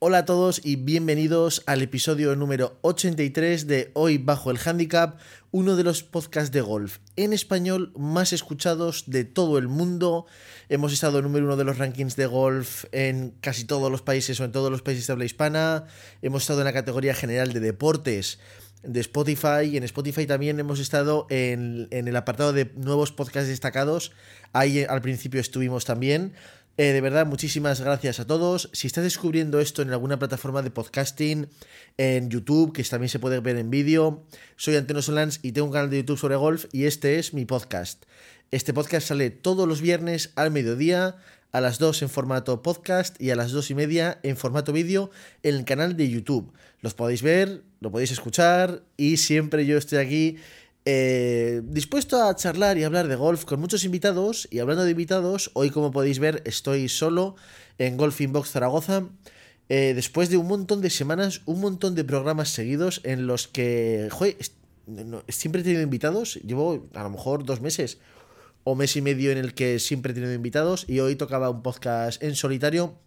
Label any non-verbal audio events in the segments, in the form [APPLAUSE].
Hola a todos y bienvenidos al episodio número 83 de Hoy Bajo el Handicap, uno de los podcasts de golf en español más escuchados de todo el mundo. Hemos estado número uno de los rankings de golf en casi todos los países o en todos los países de habla hispana. Hemos estado en la categoría general de deportes de Spotify y en Spotify también hemos estado en, en el apartado de nuevos podcasts destacados. Ahí al principio estuvimos también. Eh, de verdad, muchísimas gracias a todos. Si estás descubriendo esto en alguna plataforma de podcasting, en YouTube, que también se puede ver en vídeo, soy Anteno Solans y tengo un canal de YouTube sobre golf y este es mi podcast. Este podcast sale todos los viernes al mediodía, a las 2 en formato podcast y a las 2 y media en formato vídeo en el canal de YouTube. Los podéis ver, lo podéis escuchar y siempre yo estoy aquí eh, dispuesto a charlar y hablar de golf con muchos invitados. Y hablando de invitados, hoy como podéis ver estoy solo en Golf Box Zaragoza. Eh, después de un montón de semanas, un montón de programas seguidos en los que, joder, siempre he tenido invitados. Llevo a lo mejor dos meses o mes y medio en el que siempre he tenido invitados y hoy tocaba un podcast en solitario.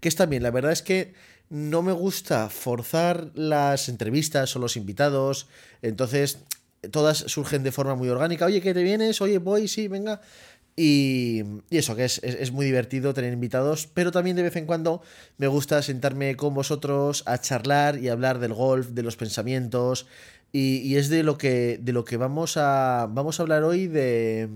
Que está bien, la verdad es que no me gusta forzar las entrevistas o los invitados. Entonces, todas surgen de forma muy orgánica. Oye, ¿qué te vienes? Oye, voy, sí, venga. Y, eso, que es, muy divertido tener invitados, pero también de vez en cuando me gusta sentarme con vosotros a charlar y hablar del golf, de los pensamientos. Y, es de lo que, de lo que vamos, a, vamos a hablar hoy de,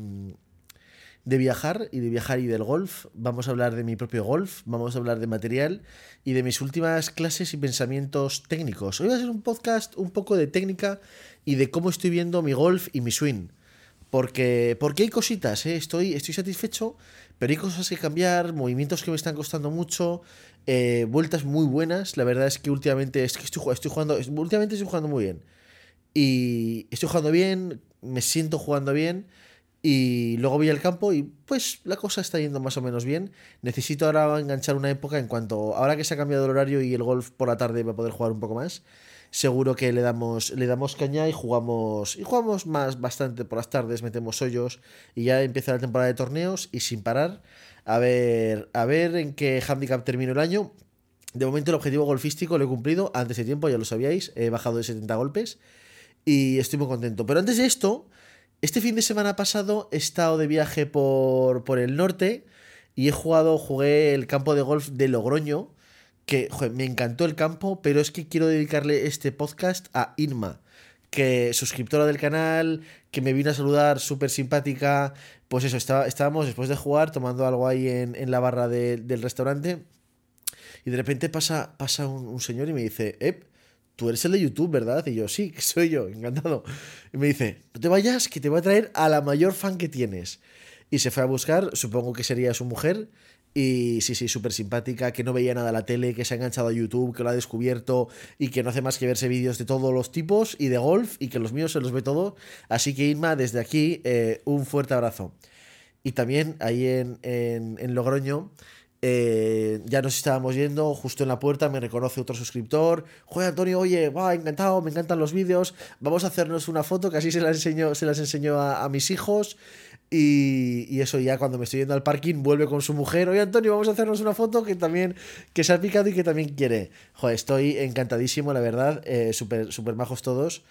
de viajar y de viajar y del golf. Vamos a hablar de mi propio golf, vamos a hablar de material y de mis últimas clases y pensamientos técnicos. Hoy va a ser un podcast un poco de técnica y de cómo estoy viendo mi golf y mi swing. Porque, porque hay cositas, ¿eh? estoy, estoy satisfecho, pero hay cosas que cambiar, movimientos que me están costando mucho, eh, vueltas muy buenas. La verdad es que últimamente es que estoy, jugando, últimamente estoy jugando muy bien. Y estoy jugando bien, me siento jugando bien. Y luego voy al campo y pues la cosa está yendo más o menos bien. Necesito ahora enganchar una época en cuanto, ahora que se ha cambiado el horario y el golf por la tarde va a poder jugar un poco más seguro que le damos, le damos caña y jugamos, y jugamos más bastante por las tardes, metemos hoyos y ya empieza la temporada de torneos y sin parar a ver, a ver en qué handicap termino el año. De momento el objetivo golfístico lo he cumplido antes de tiempo, ya lo sabíais, he bajado de 70 golpes y estoy muy contento. Pero antes de esto, este fin de semana pasado he estado de viaje por, por el norte y he jugado, jugué el campo de golf de Logroño, que me encantó el campo, pero es que quiero dedicarle este podcast a Irma, que suscriptora del canal, que me vino a saludar, súper simpática. Pues eso, estaba, estábamos después de jugar tomando algo ahí en, la barra del restaurante y de repente pasa, pasa un, señor y me dice, tú eres el de YouTube, ¿verdad? Y yo, sí, que [LAUGHS] soy yo, encantado. Y me dice, no te vayas, que te voy a traer a la mayor fan que tienes. Y se fue a buscar, supongo que sería su mujer, y sí, sí, súper simpática, que no veía nada la tele, que se ha enganchado a YouTube, que lo ha descubierto y que no hace más que verse vídeos de todos los tipos y de golf y que los míos se los ve todo. Así que Inma, desde aquí, eh, un fuerte abrazo. Y también ahí en, en, Logroño, eh, ya nos estábamos yendo, justo en la puerta me reconoce otro suscriptor. Joder, Antonio, oye, va, encantado, me encantan los vídeos. Vamos a hacernos una foto, que así se las enseño, se las a, mis hijos. Y, eso ya cuando me estoy yendo al parking vuelve con su mujer. Oye Antonio, vamos a hacernos una foto que también que se ha picado y que también quiere. Joder, estoy encantadísimo, la verdad. Eh, super majos todos.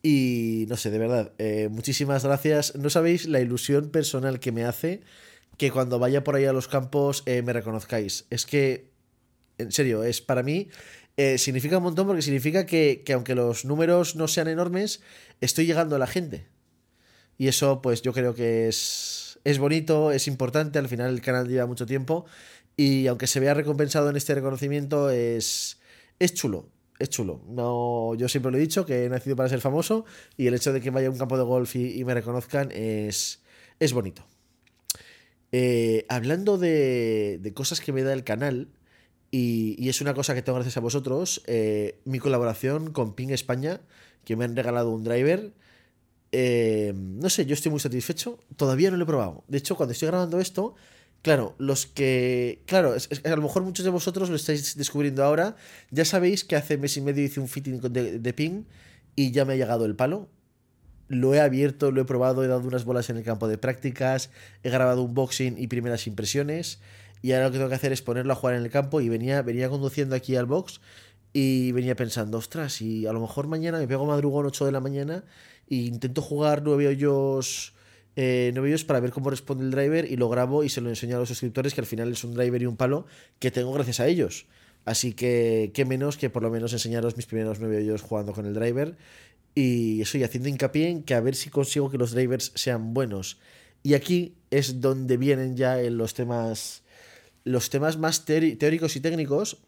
Y no sé, de verdad, eh, muchísimas gracias. No sabéis la ilusión personal que me hace que cuando vaya por ahí a los campos eh, me reconozcáis. Es que, en serio, es para mí... significa un montón porque significa que, que aunque los números no sean enormes, estoy llegando a la gente. Y eso, pues yo creo que es, es bonito, es importante. Al final el canal lleva mucho tiempo. Y aunque se vea recompensado en este reconocimiento, es, es chulo. Es chulo. No, yo siempre lo he dicho que he nacido para ser famoso. Y el hecho de que vaya a un campo de golf y, me reconozcan es, es bonito. Eh, hablando de, cosas que me da el canal, y, es una cosa que tengo gracias a vosotros, eh, mi colaboración con Ping España, que me han regalado un driver eh, no sé, yo estoy muy satisfecho. Todavía no lo he probado. De hecho, cuando estoy grabando esto, claro, los que. Claro, a lo mejor muchos de vosotros lo estáis descubriendo ahora. Ya sabéis que hace mes y medio hice un fitting de ping y ya me ha llegado el palo. Lo he abierto, lo he probado, he dado unas bolas en el campo de prácticas, he grabado un boxing y primeras impresiones. Y ahora lo que tengo que hacer es ponerlo a jugar en el campo y venía, venía conduciendo aquí al box y venía pensando, ostras, y a lo mejor mañana me pego madrugón 8 de la mañana e intento jugar nueve hoyos, eh, nueve hoyos para ver cómo responde el driver y lo grabo y se lo enseño a los suscriptores que al final es un driver y un palo que tengo gracias a ellos. Así que qué menos que por lo menos enseñaros mis primeros nueve hoyos jugando con el driver y estoy haciendo hincapié en que a ver si consigo que los drivers sean buenos. Y aquí es donde vienen ya los temas los temas más teóricos y técnicos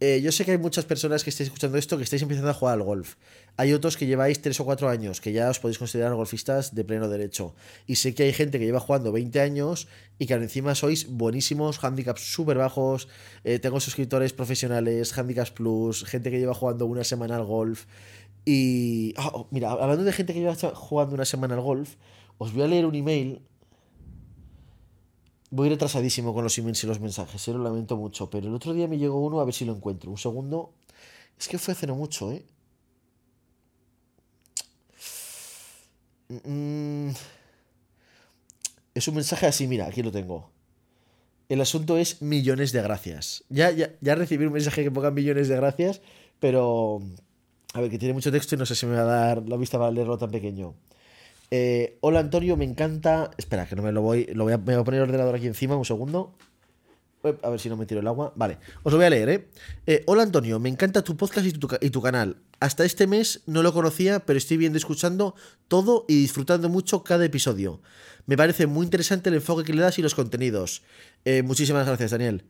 eh, yo sé que hay muchas personas que estáis escuchando esto que estáis empezando a jugar al golf. Hay otros que lleváis 3 o 4 años, que ya os podéis considerar golfistas de pleno derecho. Y sé que hay gente que lleva jugando 20 años y que encima sois buenísimos, handicaps súper bajos. Eh, tengo suscriptores profesionales, handicaps plus, gente que lleva jugando una semana al golf. Y. Ah, oh, mira, hablando de gente que lleva jugando una semana al golf, os voy a leer un email Voy retrasadísimo con los emails y los mensajes, se eh, lo lamento mucho, pero el otro día me llegó uno a ver si lo encuentro. Un segundo. Es que fue hace no mucho, ¿eh? Mm. Es un mensaje así, mira, aquí lo tengo. El asunto es millones de gracias. Ya, ya, ya recibí un mensaje que ponga millones de gracias, pero... A ver, que tiene mucho texto y no sé si me va a dar la vista para leerlo tan pequeño. Eh, hola Antonio, me encanta. Espera, que no me lo voy. Lo voy a, me voy a poner el ordenador aquí encima, un segundo. A ver si no me tiro el agua. Vale, os lo voy a leer, ¿eh? eh hola Antonio, me encanta tu podcast y tu, canal. Hasta este mes no lo conocía, pero estoy viendo escuchando todo y disfrutando mucho cada episodio. Me parece muy interesante el enfoque que le das y los contenidos. Eh, muchísimas gracias, Daniel.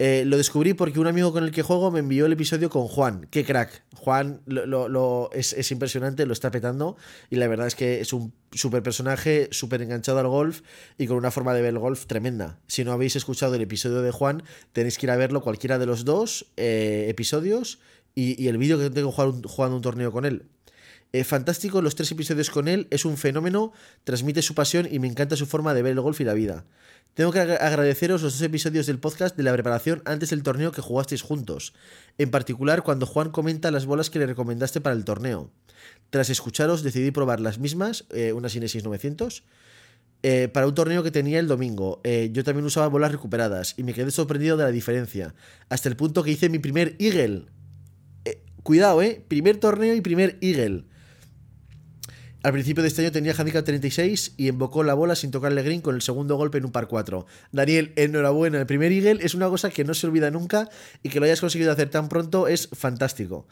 Eh, lo descubrí porque un amigo con el que juego me envió el episodio con Juan. ¡Qué crack! Juan lo, es, impresionante, lo está petando y la verdad es que es un súper personaje, súper enganchado al golf y con una forma de ver el golf tremenda. Si no habéis escuchado el episodio de Juan, tenéis que ir a verlo cualquiera de los dos eh, episodios y, el vídeo que tengo jugando, jugando un torneo con él. Eh, fantástico los tres episodios con él, es un fenómeno, transmite su pasión y me encanta su forma de ver el golf y la vida. Tengo que agradeceros los dos episodios del podcast de la preparación antes del torneo que jugasteis juntos, en particular cuando Juan comenta las bolas que le recomendaste para el torneo. Tras escucharos decidí probar las mismas, eh, unas Inesis 900, eh, para un torneo que tenía el domingo. Eh, yo también usaba bolas recuperadas y me quedé sorprendido de la diferencia, hasta el punto que hice mi primer Eagle. cuidado, eh, primer torneo y primer Eagle. Al principio de este año tenía handicap 36 y invocó la bola sin tocarle green con el segundo golpe en un par 4. Daniel, enhorabuena. El primer Eagle es una cosa que no se olvida nunca y que lo hayas conseguido hacer tan pronto es fantástico.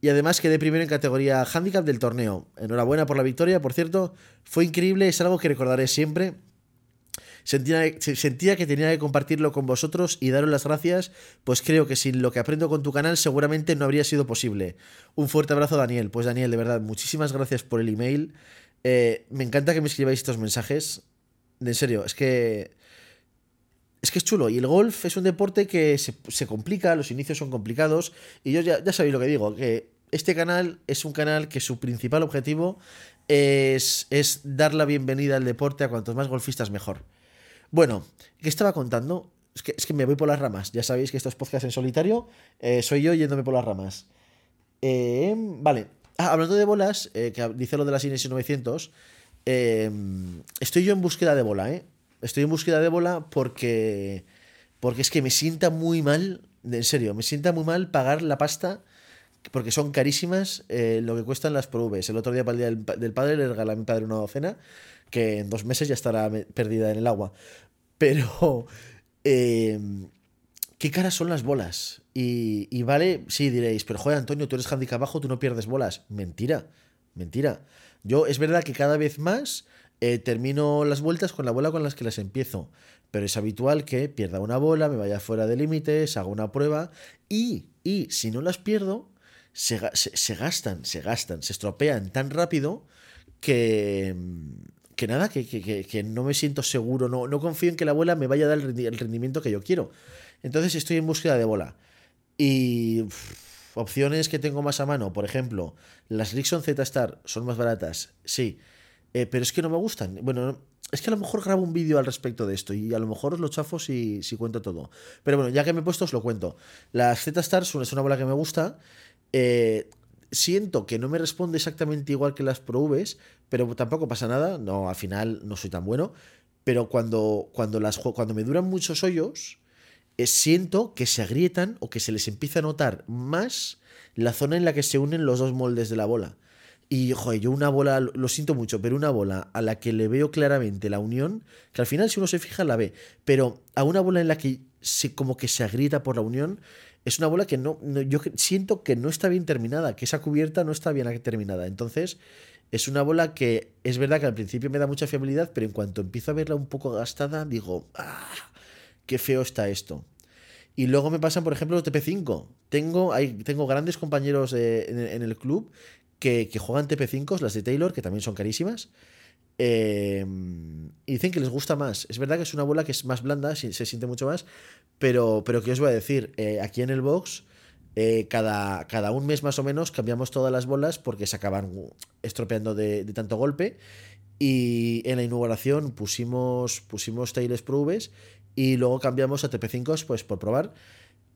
Y además quedé primero en categoría handicap del torneo. Enhorabuena por la victoria, por cierto. Fue increíble, es algo que recordaré siempre. Sentía, sentía, que tenía que compartirlo con vosotros y daros las gracias, pues creo que sin lo que aprendo con tu canal seguramente no habría sido posible. Un fuerte abrazo Daniel. Pues Daniel, de verdad, muchísimas gracias por el email. Eh, me encanta que me escribáis estos mensajes. En serio, es que... Es que es chulo. Y el golf es un deporte que se, complica, los inicios son complicados. Y yo ya, ya sabéis lo que digo, que este canal es un canal que su principal objetivo es, es dar la bienvenida al deporte a cuantos más golfistas mejor. Bueno, ¿qué estaba contando? Es que, es que me voy por las ramas. Ya sabéis que estos podcasts en solitario eh, soy yo yéndome por las ramas. Eh, vale. Ah, hablando de bolas, eh, que dice lo de las Inesis 900, estoy yo en búsqueda de bola, ¿eh? Estoy en búsqueda de bola porque, porque es que me sienta muy mal, en serio, me sienta muy mal pagar la pasta porque son carísimas lo que cuestan las ProVs. El otro día para el día del, padre le regalé a mi padre una docena que en dos meses ya estará perdida en el agua. Pero, em, ¿qué caras son las bolas? Y, vale, sí, diréis, pero joder, Antonio, tú eres handicap bajo, tú no pierdes bolas. Mentira, mentira. Yo es verdad que cada vez más eh, termino las vueltas con la bola con las que las empiezo. Pero es habitual que pierda una bola, me vaya fuera de límites, haga una prueba y, y si no las pierdo, se, se gastan, se gastan, se estropean tan rápido que, que nada, que, no me siento seguro, no, no confío en que la bola me vaya a dar el rendimiento que yo quiero. Entonces estoy en búsqueda de bola. Y opciones que tengo más a mano, por ejemplo, las Rixon Z-Star son más baratas, sí, eh, pero es que no me gustan. Bueno, es que a lo mejor grabo un vídeo al respecto de esto y a lo mejor os lo chafo si, si cuento todo. Pero bueno, ya que me he puesto os lo cuento. Las Z-Star es una bola que me gusta. Eh, siento que no me responde exactamente igual que las Pro pero tampoco pasa nada, no, al final no soy tan bueno. pero cuando, cuando, las, cuando me duran muchos hoyos, eh, siento que se agrietan o que se les empieza a notar más la zona en la que se unen los dos moldes de la bola. Y, joder, yo una bola, lo siento mucho, pero una bola a la que le veo claramente la unión, que al final si uno se fija la ve, pero a una bola en la que se, como que se agrieta por la unión, es una bola que no, yo siento que no está bien terminada, que esa cubierta no está bien terminada. Entonces, es una bola que es verdad que al principio me da mucha fiabilidad, pero en cuanto empiezo a verla un poco gastada, digo, ¡ah! ¡Qué feo está esto! Y luego me pasan, por ejemplo, los TP5. Tengo, hay, tengo grandes compañeros en, el club que, juegan TP5, las de Taylor, que también son carísimas. Eh, y dicen que les gusta más. Es verdad que es una bola que es más blanda, se, siente mucho más, pero, pero ¿qué os voy a decir? Eh, aquí en el box, eh, cada, cada, un mes más o menos cambiamos todas las bolas porque se acaban estropeando de, tanto golpe. Y en la inauguración pusimos, pusimos Taylor Proves y luego cambiamos a TP5 pues, por probar.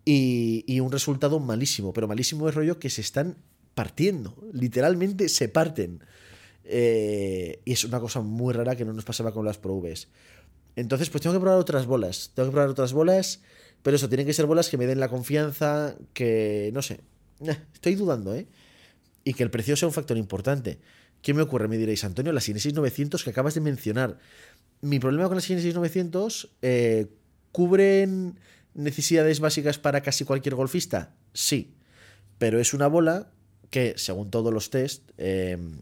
Y, y un resultado malísimo, pero malísimo es rollo que se están partiendo, literalmente se parten. Eh, y es una cosa muy rara que no nos pasaba con las Pro Entonces, pues tengo que probar otras bolas. Tengo que probar otras bolas, pero eso, tienen que ser bolas que me den la confianza, que no sé. Eh, estoy dudando, ¿eh? Y que el precio sea un factor importante. ¿Qué me ocurre? Me diréis, Antonio, las Inesis 900 que acabas de mencionar. Mi problema con las Inesis 900, eh, ¿cubren necesidades básicas para casi cualquier golfista? Sí. Pero es una bola que, según todos los test, em,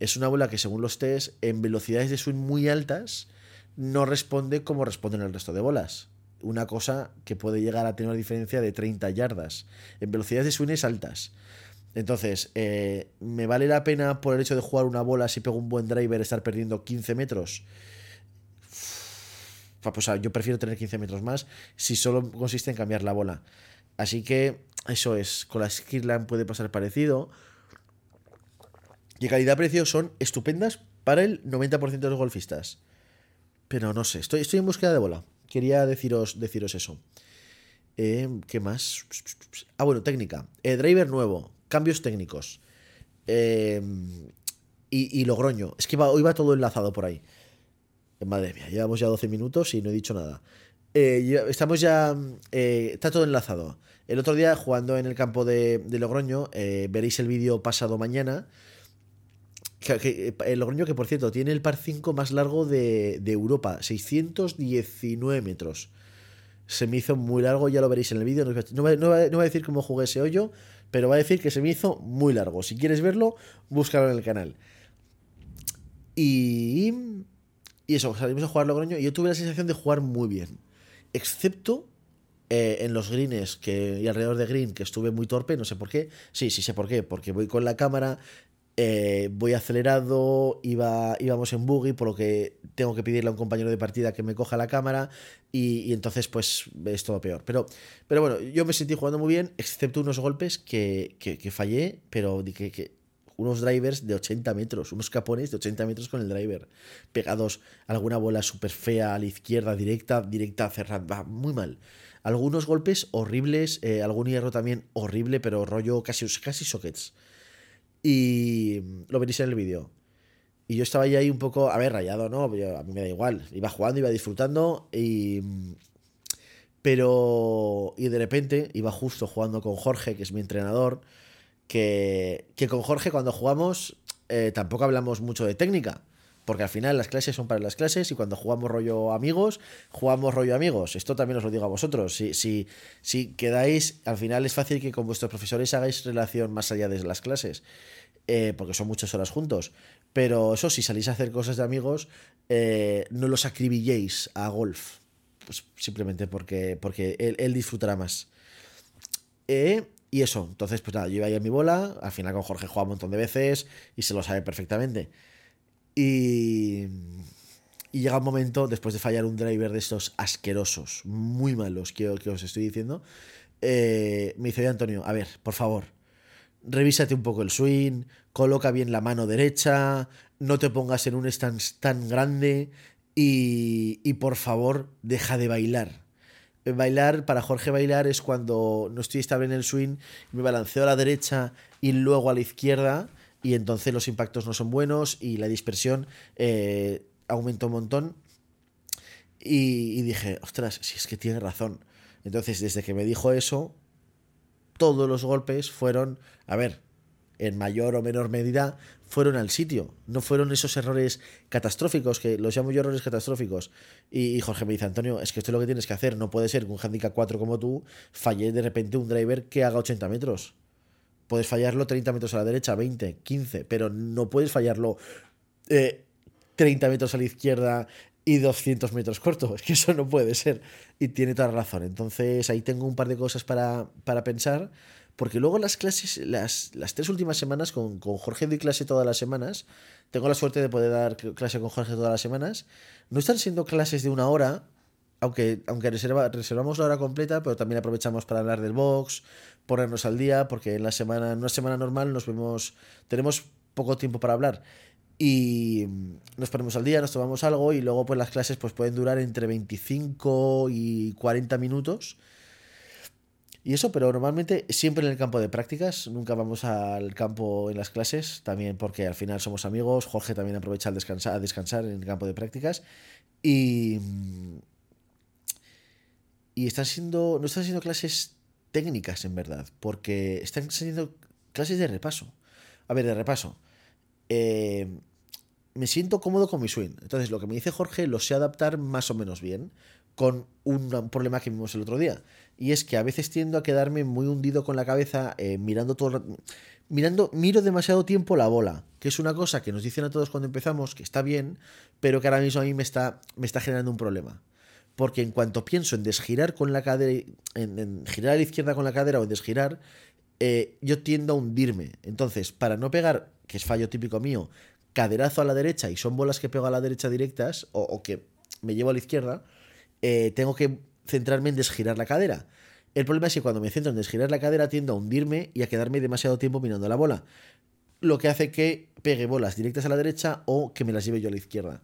es una bola que, según los test, en velocidades de swing muy altas, no responde como responden el resto de bolas. Una cosa que puede llegar a tener una diferencia de 30 yardas en velocidades de swing altas. Entonces, eh, ¿me vale la pena por el hecho de jugar una bola si pego un buen driver estar perdiendo 15 metros? Pues, yo prefiero tener 15 metros más si solo consiste en cambiar la bola. Así que eso es, con la Skirland puede pasar parecido. Y calidad-precio son estupendas para el 90% de los golfistas. Pero no sé, estoy, en búsqueda de bola. Quería deciros, eso. Eh, ¿Qué más? Ah, bueno, técnica. Eh, driver nuevo, cambios técnicos. Eh, y, Logroño. Es que hoy va todo enlazado por ahí. Madre mía, llevamos ya 12 minutos y no he dicho nada. estamos ya. está todo enlazado. El otro día, jugando en el campo de, Logroño, eh, veréis el vídeo pasado mañana. El Logroño, que por cierto, tiene el par 5 más largo de, Europa, 619 metros. Se me hizo muy largo, ya lo veréis en el vídeo. No, voy a decir cómo jugué ese hoyo, pero va a decir que se me hizo muy largo. Si quieres verlo, búscalo en el canal. Y, y eso, salimos a jugar Logroño y yo tuve la sensación de jugar muy bien. Excepto eh, en los greens que, y alrededor de green, que estuve muy torpe, no sé por qué. Sí, sí sé por qué, porque voy con la cámara, eh, voy acelerado, iba, íbamos en buggy, por lo que tengo que pedirle a un compañero de partida que me coja la cámara y, entonces pues es todo peor. Pero, pero bueno, yo me sentí jugando muy bien, excepto unos golpes que, que, fallé, pero que, que, unos drivers de 80 metros, unos capones de 80 metros con el driver, pegados alguna bola súper fea a la izquierda, directa, directa, cerrada, muy mal algunos golpes horribles, eh, algún hierro también horrible, pero rollo casi, casi sockets. Y lo veréis en el vídeo. Y yo estaba ahí un poco, a ver, rayado, ¿no? a mí me da igual. Iba jugando, iba disfrutando y... Pero... Y de repente iba justo jugando con Jorge, que es mi entrenador, que, que con Jorge cuando jugamos eh, tampoco hablamos mucho de técnica. Porque al final las clases son para las clases y cuando jugamos rollo amigos, jugamos rollo amigos. Esto también os lo digo a vosotros. Si, si, si quedáis, al final es fácil que con vuestros profesores hagáis relación más allá de las clases. Eh, porque son muchas horas juntos. Pero eso, si salís a hacer cosas de amigos, eh, no los acribilléis a golf. Pues simplemente porque, porque él, disfrutará más. Eh, y eso, entonces, pues nada, yo iba ahí a mi bola. Al final con Jorge juega un montón de veces y se lo sabe perfectamente. Y, llega un momento, después de fallar un driver de estos asquerosos, muy malos, que, que os estoy diciendo, eh, me dice, Antonio, a ver, por favor, revísate un poco el swing, coloca bien la mano derecha, no te pongas en un stance tan grande y, y por favor, deja de bailar. Bailar, para Jorge bailar es cuando no estoy estable en el swing, me balanceo a la derecha y luego a la izquierda y entonces los impactos no son buenos y la dispersión eh, aumenta un montón. Y, dije, ostras, si es que tiene razón. Entonces, desde que me dijo eso, todos los golpes fueron, a ver, en mayor o menor medida, fueron al sitio. No fueron esos errores catastróficos, que los llamo yo errores catastróficos. Y, Jorge me dice, Antonio, es que esto es lo que tienes que hacer. No puede ser que un handicap 4 como tú falle de repente un driver que haga 80 metros. Puedes fallarlo 30 metros a la derecha, 20, 15, pero no puedes fallarlo 30 eh, metros a la izquierda y 200 metros corto. [LAUGHS] Es que eso no puede ser. Y tiene toda razón. Entonces ahí tengo un par de cosas para, para pensar. Porque luego las clases, las, las tres últimas semanas, con, con, Jorge doy clase todas las semanas. Tengo la suerte de poder dar clase con Jorge todas las semanas. No están siendo clases de una hora, aunque, aunque reserva, reservamos la hora completa, pero también aprovechamos para hablar del box, ponernos al día, porque en la semana, en una semana normal nos vemos, tenemos poco tiempo para hablar y nos ponemos al día, nos tomamos algo y luego pues las clases pues pueden durar entre 25 y 40 minutos. Y eso, pero normalmente siempre en el campo de prácticas, nunca vamos al campo en las clases, también porque al final somos amigos, Jorge también aprovecha al descansar, a descansar en el campo de prácticas y y están siendo no están siendo clases técnicas en verdad, porque están siendo clases de repaso. A ver, de repaso. Eh, me siento cómodo con mi swing. Entonces, lo que me dice Jorge lo sé adaptar más o menos bien con un problema que vimos el otro día. Y es que a veces tiendo a quedarme muy hundido con la cabeza eh, mirando todo mirando, miro demasiado tiempo la bola, que es una cosa que nos dicen a todos cuando empezamos, que está bien, pero que ahora mismo a mí me está, me está generando un problema. Porque en cuanto pienso en desgirar con la cadera, en, girar a la izquierda con la cadera o en desgirar, eh, yo tiendo a hundirme. Entonces, para no pegar, que es fallo típico mío, caderazo a la derecha y son bolas que pego a la derecha directas o, que me llevo a la izquierda, eh, tengo que centrarme en desgirar la cadera. El problema es que cuando me centro en desgirar la cadera tiendo a hundirme y a quedarme demasiado tiempo mirando la bola. Lo que hace que pegue bolas directas a la derecha o que me las lleve yo a la izquierda.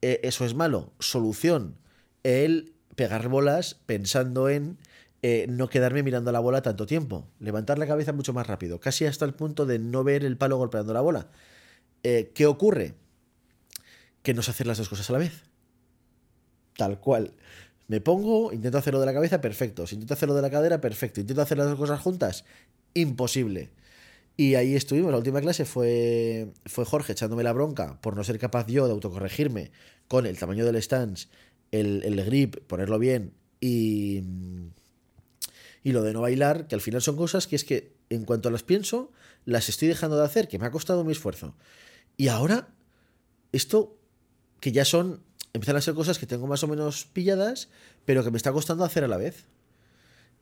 Eh, eso es malo. Solución. El pegar bolas pensando en eh, no quedarme mirando la bola tanto tiempo. Levantar la cabeza mucho más rápido. Casi hasta el punto de no ver el palo golpeando la bola. Eh, ¿Qué ocurre? Que no sé hacer las dos cosas a la vez. Tal cual. Me pongo, intento hacerlo de la cabeza, perfecto. Si intento hacerlo de la cadera, perfecto. Intento hacer las dos cosas juntas, imposible. Y ahí estuvimos. La última clase fue, fue Jorge echándome la bronca por no ser capaz yo de autocorregirme con el tamaño del stance, el, el grip, ponerlo bien y, y lo de no bailar, que al final son cosas que es que en cuanto las pienso, las estoy dejando de hacer, que me ha costado mi esfuerzo. Y ahora, esto, que ya son, empiezan a ser cosas que tengo más o menos pilladas, pero que me está costando hacer a la vez.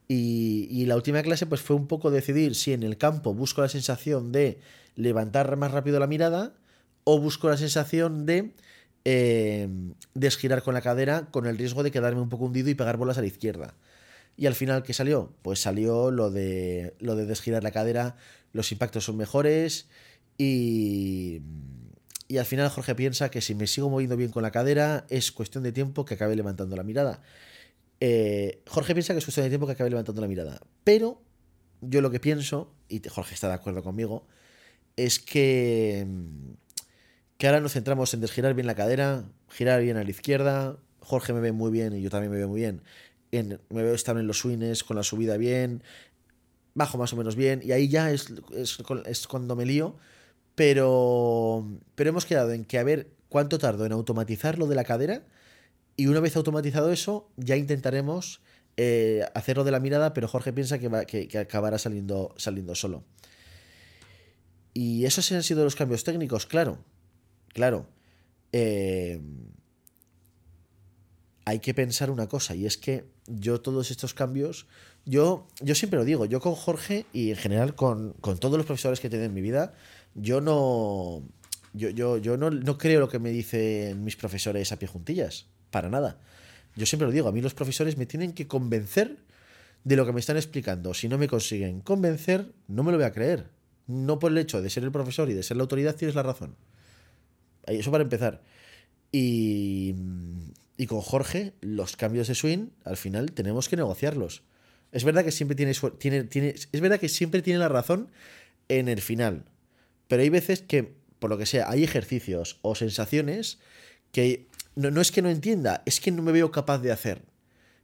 Y, la última clase pues fue un poco decidir si en el campo busco la sensación de levantar más rápido la mirada o busco la sensación de eh, desgirar con la cadera con el riesgo de quedarme un poco hundido y pegar bolas a la izquierda. Y al final, ¿qué salió? Pues salió lo de, lo de desgirar la cadera, los impactos son mejores, y, y al final Jorge piensa que si me sigo moviendo bien con la cadera es cuestión de tiempo que acabe levantando la mirada. Eh, Jorge piensa que es cuestión de tiempo que acabe levantando la mirada. Pero yo lo que pienso, y Jorge está de acuerdo conmigo, es que, que ahora nos centramos en desgirar bien la cadera, girar bien a la izquierda. Jorge me ve muy bien y yo también me veo muy bien. me veo estar en los swings con la subida bien, bajo más o menos bien, y ahí ya es, cuando me lío pero, hemos quedado en que a ver cuánto tardo en automatizar lo de la cadera. Y una vez automatizado eso, ya intentaremos eh, hacerlo de la mirada, pero Jorge piensa que, va, que, acabará saliendo, saliendo solo. Y esos han sido los cambios técnicos, claro. Claro. Eh, hay que pensar una cosa, y es que yo todos estos cambios, yo, yo siempre lo digo, yo con Jorge y en general con, con todos los profesores que he tenido en mi vida, yo no. Yo, yo, yo no, no, creo lo que me dicen mis profesores a pie juntillas. Para nada. Yo siempre lo digo, a mí los profesores me tienen que convencer de lo que me están explicando. Si no me consiguen convencer, no me lo voy a creer. No por el hecho de ser el profesor y de ser la autoridad tienes la razón. Eso para empezar. Y, y con Jorge, los cambios de swing, al final tenemos que negociarlos. Es verdad que siempre tiene, tiene, tiene, es verdad que siempre tiene la razón en el final. Pero hay veces que, por lo que sea, hay ejercicios o sensaciones que no, no es que no entienda, es que no me veo capaz de hacer.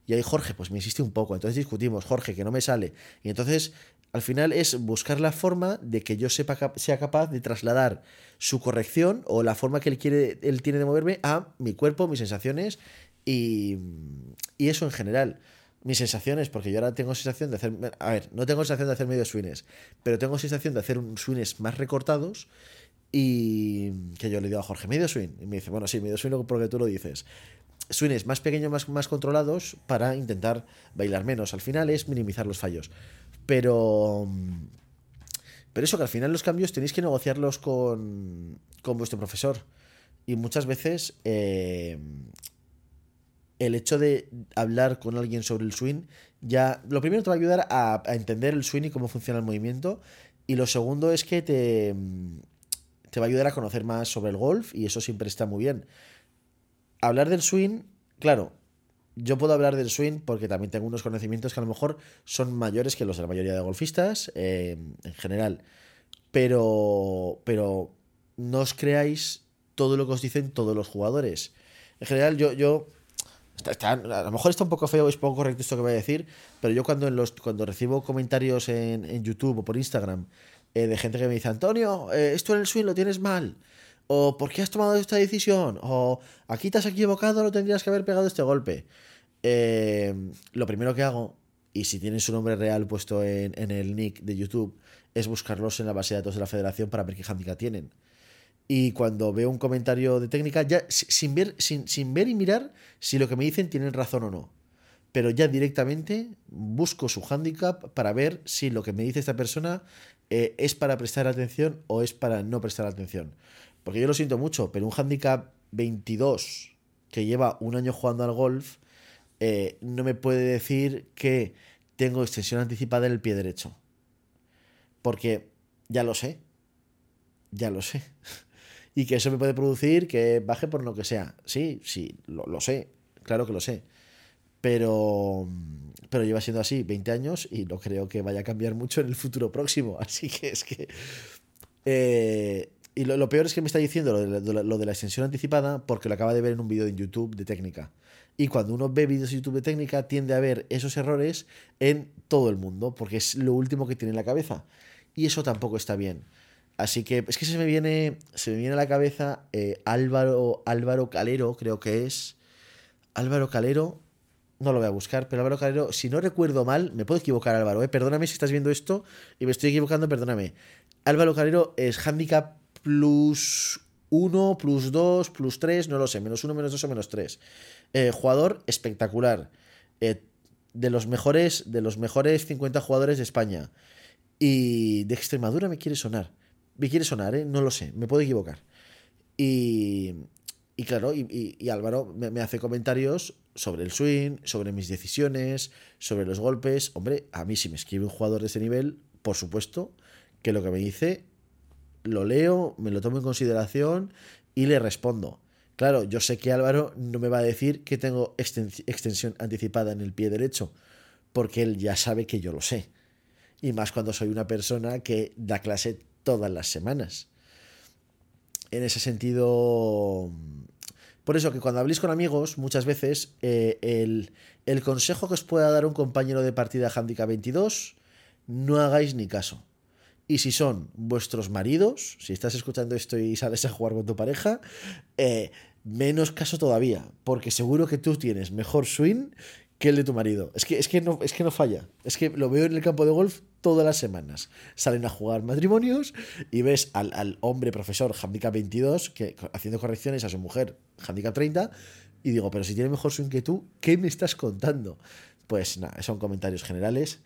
Y ahí Jorge, pues me insiste un poco, entonces discutimos, Jorge, que no me sale. Y entonces, al final es buscar la forma de que yo sea capaz de trasladar su corrección o la forma que él, quiere, él tiene de moverme a mi cuerpo, mis sensaciones y, y eso en general mis sensaciones, porque yo ahora tengo sensación de hacer. A ver, no tengo sensación de hacer medio swings, pero tengo sensación de hacer swings más recortados. Y que yo le digo a Jorge, medio swing. Y me dice, bueno, sí, medio swing porque tú lo dices. Swings más pequeños, más, más controlados para intentar bailar menos. Al final es minimizar los fallos. Pero. Pero eso, que al final los cambios tenéis que negociarlos con, con vuestro profesor. Y muchas veces eh, el hecho de hablar con alguien sobre el swing, ya lo primero te va a ayudar a, entender el swing y cómo funciona el movimiento. Y lo segundo es que te, te va a ayudar a conocer más sobre el golf y eso siempre está muy bien. Hablar del swing, claro, yo puedo hablar del swing porque también tengo unos conocimientos que a lo mejor son mayores que los de la mayoría de golfistas eh, en general. Pero, pero no os creáis todo lo que os dicen todos los jugadores. En general, yo, yo a lo mejor está un poco feo, es poco correcto esto que voy a decir, pero yo cuando, cuando recibo comentarios en, YouTube o por Instagram eh, de gente que me dice, Antonio, eh, esto en el swing lo tienes mal, o ¿por qué has tomado esta decisión? O aquí te has equivocado, no tendrías que haber pegado este golpe. Eh, lo primero que hago, y si tienen su nombre real puesto en, el nick de YouTube, es buscarlos en la base de datos de la federación para ver qué handicap tienen. Y cuando veo un comentario de técnica, ya sin ver, sin ver y mirar si lo que me dicen tienen razón o no. Pero ya directamente busco su handicap para ver si lo que me dice esta persona eh, es para prestar atención o es para no prestar atención. Porque yo lo siento mucho, pero un handicap 22 que lleva un año jugando al golf eh, no me puede decir que tengo extensión anticipada en el pie derecho. Porque ya lo sé. Ya lo sé. [LAUGHS] y que eso me puede producir que baje por lo que sea. Sí, sí, lo, sé, claro que lo sé. Pero, pero lleva siendo así 20 años y no creo que vaya a cambiar mucho en el futuro próximo. [LAUGHS] Así que es que... Eh, y lo, peor es que me está diciendo lo de, la extensión anticipada porque lo acaba de ver en un vídeo de YouTube de técnica. Y cuando uno ve vídeos de YouTube de técnica tiende a ver esos errores en todo el mundo porque es lo último que tiene en la cabeza. Y eso tampoco está bien. Así que es que se me viene, se me viene a la cabeza eh, Álvaro, Álvaro Calero, creo que es. Álvaro Calero, no lo voy a buscar, pero Álvaro Calero, si no recuerdo mal, me puedo equivocar Álvaro, eh, perdóname si estás viendo esto y me estoy equivocando, perdóname. Álvaro Calero es handicap plus 1, plus 2, plus 3, no lo sé, menos 1, menos 2 o menos 3. Eh, jugador espectacular. de los mejores, de los mejores 50 jugadores de España. Y de Extremadura me quiere sonar. Me quiere sonar, ¿eh? No lo sé, me puedo equivocar. Y, y claro, y, Álvaro me, hace comentarios sobre el swing, sobre mis decisiones, sobre los golpes. Hombre, a mí si me escribe un jugador de ese nivel, por supuesto que lo que me dice lo leo, me lo tomo en consideración y le respondo. Claro, yo sé que Álvaro no me va a decir que tengo extensión anticipada en el pie derecho, porque él ya sabe que yo lo sé. Y más cuando soy una persona que da clase todas las semanas. En ese sentido, por eso que cuando habléis con amigos, muchas veces eh, el, el, consejo que os pueda dar un compañero de partida Handicap 22, no hagáis ni caso. Y si son vuestros maridos, si estás escuchando esto y sales a jugar con tu pareja, eh, menos caso todavía, porque seguro que tú tienes mejor swing que el de tu marido. Es que, es que, no, es que no falla. Es que lo veo en el campo de golf todas las semanas. Salen a jugar matrimonios y ves al, hombre profesor handicap 22 que, haciendo correcciones a su mujer handicap 30 y digo, pero si tiene mejor swing que tú, ¿qué me estás contando? Pues nada, son comentarios generales.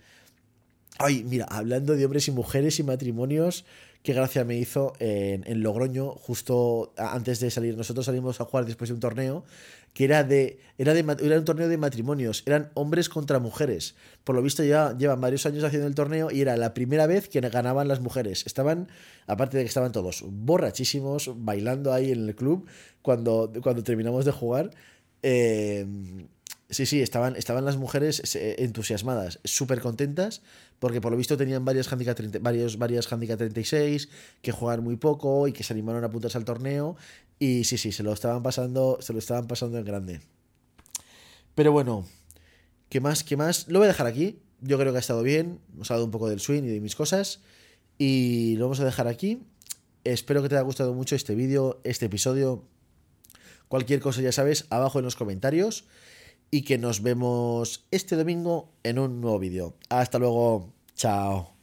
Ay, mira, hablando de hombres y mujeres y matrimonios, qué gracia me hizo en, Logroño, justo antes de salir. Nosotros salimos a jugar después de un torneo que era de, era de era un torneo de matrimonios, eran hombres contra mujeres. Por lo visto ya llevan varios años haciendo el torneo y era la primera vez que ganaban las mujeres. Estaban, aparte de que estaban todos borrachísimos, bailando ahí en el club cuando, cuando terminamos de jugar. Eh, Sí, sí, estaban, estaban las mujeres eh, entusiasmadas, súper contentas, porque por lo visto tenían varias handicap, 30, varios, varias handicap 36, que jugaban muy poco y que se animaron a apuntarse al torneo. Y sí, sí, se lo estaban pasando, se lo estaban pasando en grande. Pero bueno, ¿qué más? ¿Qué más? Lo voy a dejar aquí. Yo creo que ha estado bien. Nos ha dado un poco del swing y de mis cosas. Y lo vamos a dejar aquí. Espero que te haya gustado mucho este vídeo, este episodio. Cualquier cosa ya sabes, abajo en los comentarios y que nos vemos este domingo en un nuevo vídeo. Hasta luego, chao.